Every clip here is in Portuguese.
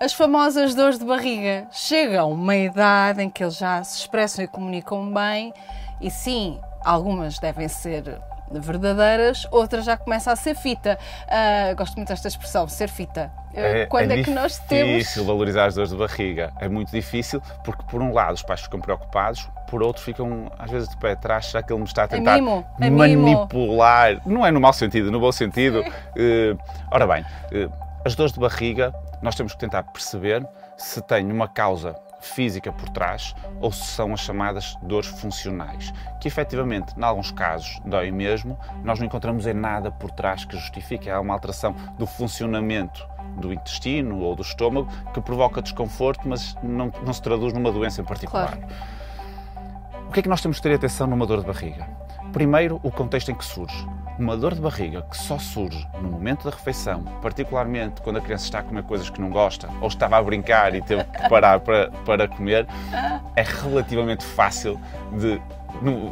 As famosas dores de barriga chegam a uma idade em que eles já se expressam e comunicam bem, e sim, algumas devem ser verdadeiras, outras já começam a ser fita. Uh, gosto muito desta expressão, ser fita. É, Quando é, é que nós temos. É difícil valorizar as dores de barriga. É muito difícil porque, por um lado, os pais ficam preocupados, por outro, ficam às vezes de pé atrás, será que ele me está a tentar mimo, é manipular? Mimo. Não é no mau sentido, no bom sentido. Uh, ora bem, uh, as dores de barriga, nós temos que tentar perceber se tem uma causa física por trás ou se são as chamadas dores funcionais, que efetivamente, em alguns casos, dói mesmo, nós não encontramos em nada por trás que justifique. Há uma alteração do funcionamento do intestino ou do estômago que provoca desconforto, mas não, não se traduz numa doença em particular. Claro. O que é que nós temos que ter atenção numa dor de barriga? Primeiro, o contexto em que surge. Uma dor de barriga que só surge no momento da refeição, particularmente quando a criança está a comer coisas que não gosta ou estava a brincar e teve que parar para, para comer, é relativamente fácil de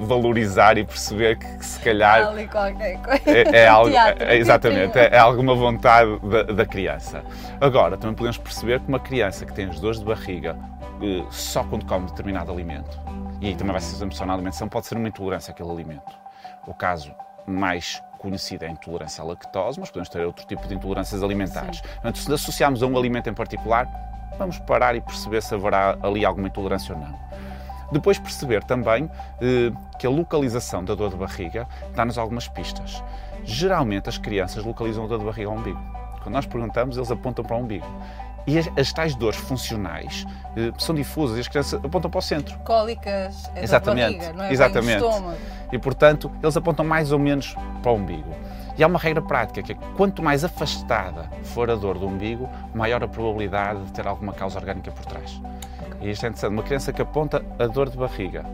valorizar e perceber que, se calhar ali qualquer coisa. É, é algo, Teatro, é, exatamente, é, é, alguma vontade da, da, criança. Agora, também podemos perceber que uma criança que tem as dores de barriga eh, só quando come determinado alimento e aí também vai ser emoção alimentação, pode ser uma intolerância àquele alimento. O caso mais conhecido é a intolerância à lactose, mas podemos ter outro tipo de intolerâncias alimentares. Sim. Portanto, se associarmos a um alimento em particular, vamos parar e perceber se haverá ali alguma intolerância ou não. Depois perceber também eh, que a localização da dor de barriga dá-nos algumas pistas. Geralmente as crianças localizam a dor de barriga ao umbigo. Quando nós perguntamos, eles apontam para o umbigo. E as, as tais dores funcionais eh, são difusas e as crianças apontam para o centro. Cólicas, é Exatamente. Barriga, não é Exatamente. E portanto, eles apontam mais ou menos para o umbigo. E há uma regra prática que é que quanto mais afastada for a dor do umbigo, maior a probabilidade de ter alguma causa orgânica por trás. E isto é interessante. Uma criança que aponta a dor de barriga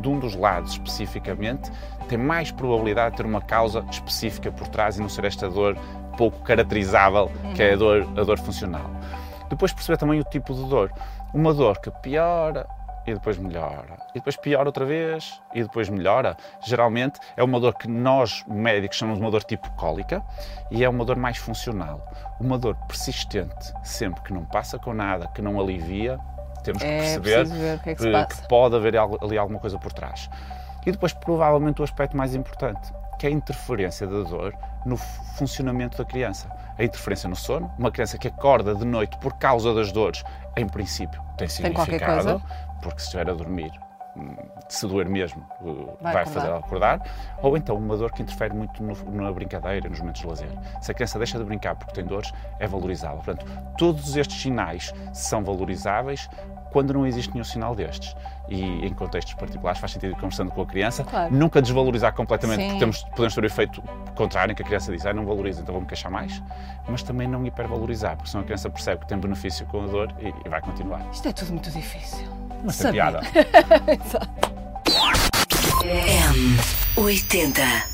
de um dos lados especificamente, tem mais probabilidade de ter uma causa específica por trás e não ser esta dor pouco caracterizável, que é a dor, a dor funcional. Depois perceber também o tipo de dor. Uma dor que piora e depois melhora. E depois piora outra vez e depois melhora. Geralmente é uma dor que nós, médicos, chamamos de uma dor tipo cólica e é uma dor mais funcional. Uma dor persistente, sempre que não passa com nada, que não alivia, temos que é, perceber que, é que, que pode haver ali alguma coisa por trás. E depois, provavelmente, o aspecto mais importante, que é a interferência da dor no funcionamento da criança. A interferência no sono, uma criança que acorda de noite por causa das dores, em princípio tem significado, tem porque se estiver a dormir, hum, se doer mesmo, uh, vai, vai fazer ela acordar, ou então uma dor que interfere muito no, na brincadeira, nos momentos de lazer. Se a criança deixa de brincar porque tem dores, é valorizável. Portanto, todos estes sinais são valorizáveis quando não existe nenhum sinal destes e em contextos particulares faz sentido ir conversando com a criança, claro. nunca desvalorizar completamente, Sim. porque temos, podemos ter o efeito contrário em que a criança diz, ah, não valoriza, então vou-me queixar mais, mas também não hipervalorizar, porque senão a criança percebe que tem benefício com a dor e, e vai continuar. Isto é tudo muito difícil. Mas tem piada. Exato. M80